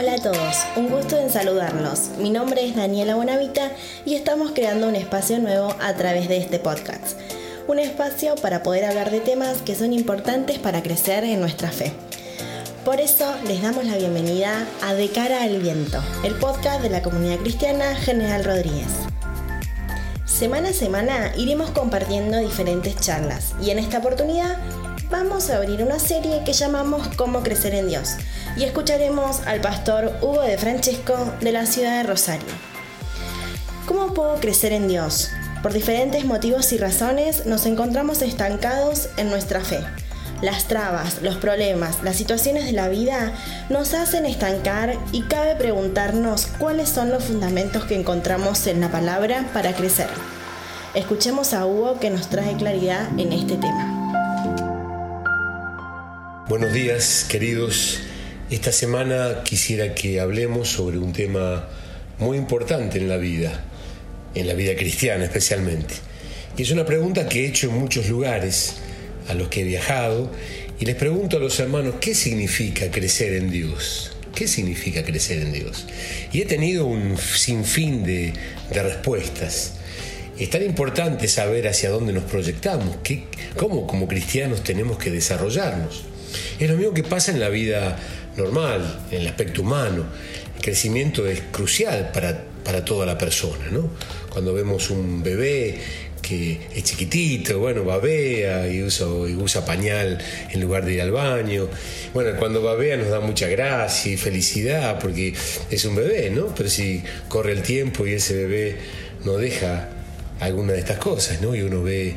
Hola a todos, un gusto en saludarlos. Mi nombre es Daniela Bonavita y estamos creando un espacio nuevo a través de este podcast. Un espacio para poder hablar de temas que son importantes para crecer en nuestra fe. Por eso les damos la bienvenida a De cara al viento, el podcast de la comunidad cristiana General Rodríguez. Semana a semana iremos compartiendo diferentes charlas y en esta oportunidad vamos a abrir una serie que llamamos Cómo crecer en Dios y escucharemos al pastor Hugo de Francesco de la ciudad de Rosario. ¿Cómo puedo crecer en Dios? Por diferentes motivos y razones nos encontramos estancados en nuestra fe. Las trabas, los problemas, las situaciones de la vida nos hacen estancar y cabe preguntarnos cuáles son los fundamentos que encontramos en la palabra para crecer. Escuchemos a Hugo que nos trae claridad en este tema. Buenos días, queridos. Esta semana quisiera que hablemos sobre un tema muy importante en la vida, en la vida cristiana especialmente. Y es una pregunta que he hecho en muchos lugares a los que he viajado y les pregunto a los hermanos, ¿qué significa crecer en Dios? ¿Qué significa crecer en Dios? Y he tenido un sinfín de, de respuestas. Es tan importante saber hacia dónde nos proyectamos, cómo como cristianos tenemos que desarrollarnos. Es lo mismo que pasa en la vida normal, en el aspecto humano. El crecimiento es crucial para, para toda la persona, ¿no? Cuando vemos un bebé que es chiquitito, bueno, babea y usa, y usa pañal en lugar de ir al baño. Bueno, cuando babea nos da mucha gracia y felicidad porque es un bebé, ¿no? Pero si corre el tiempo y ese bebé no deja alguna de estas cosas, ¿no? Y uno ve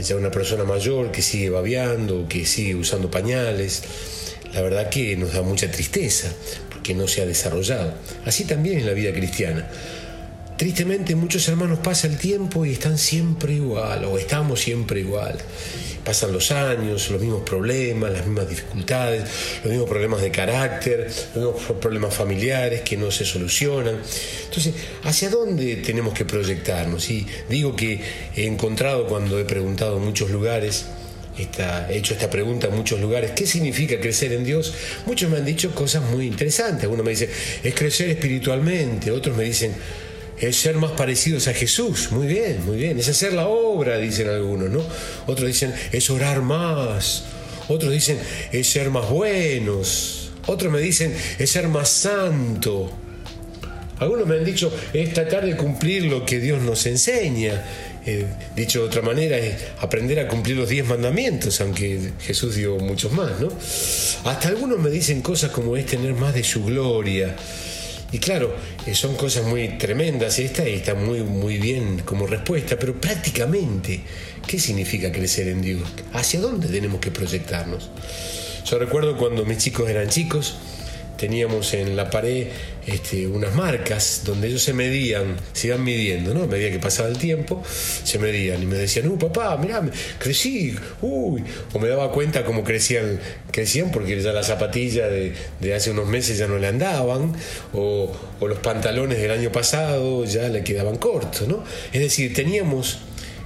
ya una persona mayor que sigue babeando, que sigue usando pañales, la verdad que nos da mucha tristeza porque no se ha desarrollado. Así también en la vida cristiana. Tristemente muchos hermanos pasan el tiempo y están siempre igual, o estamos siempre igual. Pasan los años, los mismos problemas, las mismas dificultades, los mismos problemas de carácter, los mismos problemas familiares que no se solucionan. Entonces, ¿hacia dónde tenemos que proyectarnos? Y digo que he encontrado cuando he preguntado en muchos lugares, he hecho esta pregunta en muchos lugares, ¿qué significa crecer en Dios? Muchos me han dicho cosas muy interesantes. Uno me dice, es crecer espiritualmente, otros me dicen, es ser más parecidos a Jesús. Muy bien, muy bien. Es hacer la obra, dicen algunos, ¿no? Otros dicen, es orar más. Otros dicen, es ser más buenos. Otros me dicen, es ser más santo. Algunos me han dicho, es tratar de cumplir lo que Dios nos enseña. Eh, dicho de otra manera, es aprender a cumplir los diez mandamientos, aunque Jesús dio muchos más, ¿no? Hasta algunos me dicen cosas como es tener más de su gloria. Y claro, eh, son cosas muy tremendas esta y está muy, muy bien como respuesta, pero prácticamente, ¿qué significa crecer en Dios? ¿Hacia dónde tenemos que proyectarnos? Yo recuerdo cuando mis chicos eran chicos, teníamos en la pared este, unas marcas donde ellos se medían, se iban midiendo, ¿no? A medida que pasaba el tiempo, se medían y me decían, uh, papá, mirá, crecí, uy, o me daba cuenta cómo crecían, crecían porque ya las zapatillas de, hace unos meses ya no le andaban, o, o los pantalones del año pasado ya le quedaban cortos, ¿no? Es decir, teníamos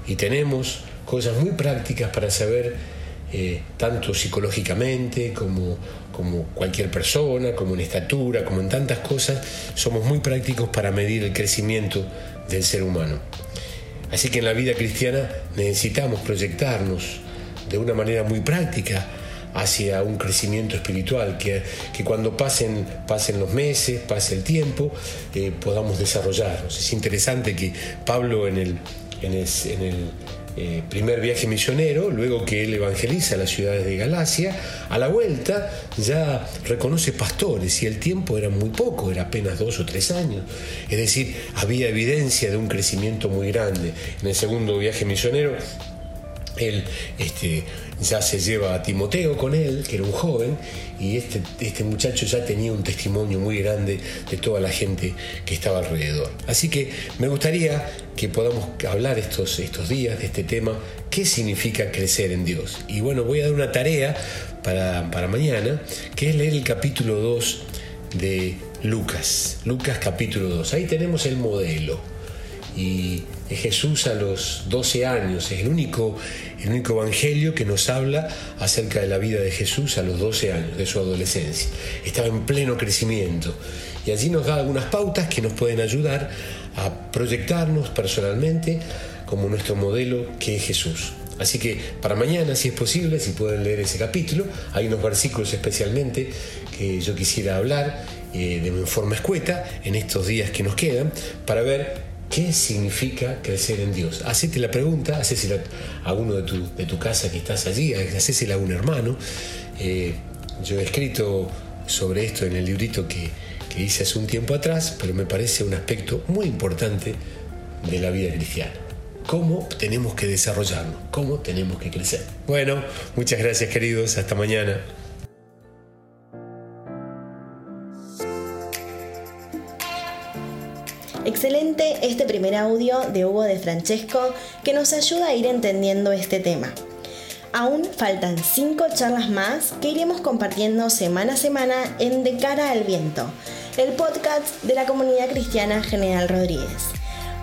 y tenemos cosas muy prácticas para saber eh, tanto psicológicamente como, como cualquier persona, como en estatura, como en tantas cosas, somos muy prácticos para medir el crecimiento del ser humano. Así que en la vida cristiana necesitamos proyectarnos de una manera muy práctica hacia un crecimiento espiritual, que, que cuando pasen, pasen los meses, pase el tiempo, eh, podamos desarrollarnos. Es interesante que Pablo en el, en el eh, primer viaje misionero, luego que él evangeliza las ciudades de Galacia, a la vuelta ya reconoce pastores y el tiempo era muy poco, era apenas dos o tres años. Es decir, había evidencia de un crecimiento muy grande. En el segundo viaje misionero, él este, ya se lleva a Timoteo con él, que era un joven, y este, este muchacho ya tenía un testimonio muy grande de toda la gente que estaba alrededor. Así que me gustaría que podamos hablar estos, estos días de este tema, qué significa crecer en Dios. Y bueno, voy a dar una tarea para, para mañana, que es leer el capítulo 2 de Lucas, Lucas capítulo 2. Ahí tenemos el modelo. Y Jesús a los 12 años, es el único, el único evangelio que nos habla acerca de la vida de Jesús a los 12 años, de su adolescencia. Estaba en pleno crecimiento y allí nos da algunas pautas que nos pueden ayudar a proyectarnos personalmente como nuestro modelo que es Jesús. Así que para mañana, si es posible, si pueden leer ese capítulo, hay unos versículos especialmente que yo quisiera hablar eh, de forma escueta en estos días que nos quedan para ver ¿Qué significa crecer en Dios? Hacete la pregunta, hacésela a uno de tu, de tu casa que estás allí, hacésela a un hermano. Eh, yo he escrito sobre esto en el librito que, que hice hace un tiempo atrás, pero me parece un aspecto muy importante de la vida cristiana. Cómo tenemos que desarrollarnos, cómo tenemos que crecer. Bueno, muchas gracias queridos, hasta mañana. Excelente este primer audio de Hugo de Francesco que nos ayuda a ir entendiendo este tema. Aún faltan 5 charlas más que iremos compartiendo semana a semana en De cara al viento, el podcast de la comunidad cristiana General Rodríguez.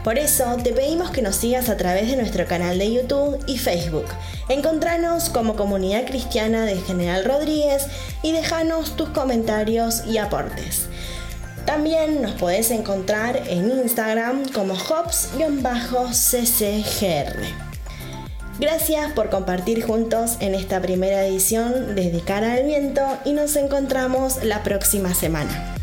Por eso te pedimos que nos sigas a través de nuestro canal de YouTube y Facebook. Encontranos como Comunidad Cristiana de General Rodríguez y déjanos tus comentarios y aportes. También nos podés encontrar en Instagram como hops-ccgr. Gracias por compartir juntos en esta primera edición de Cara al Viento y nos encontramos la próxima semana.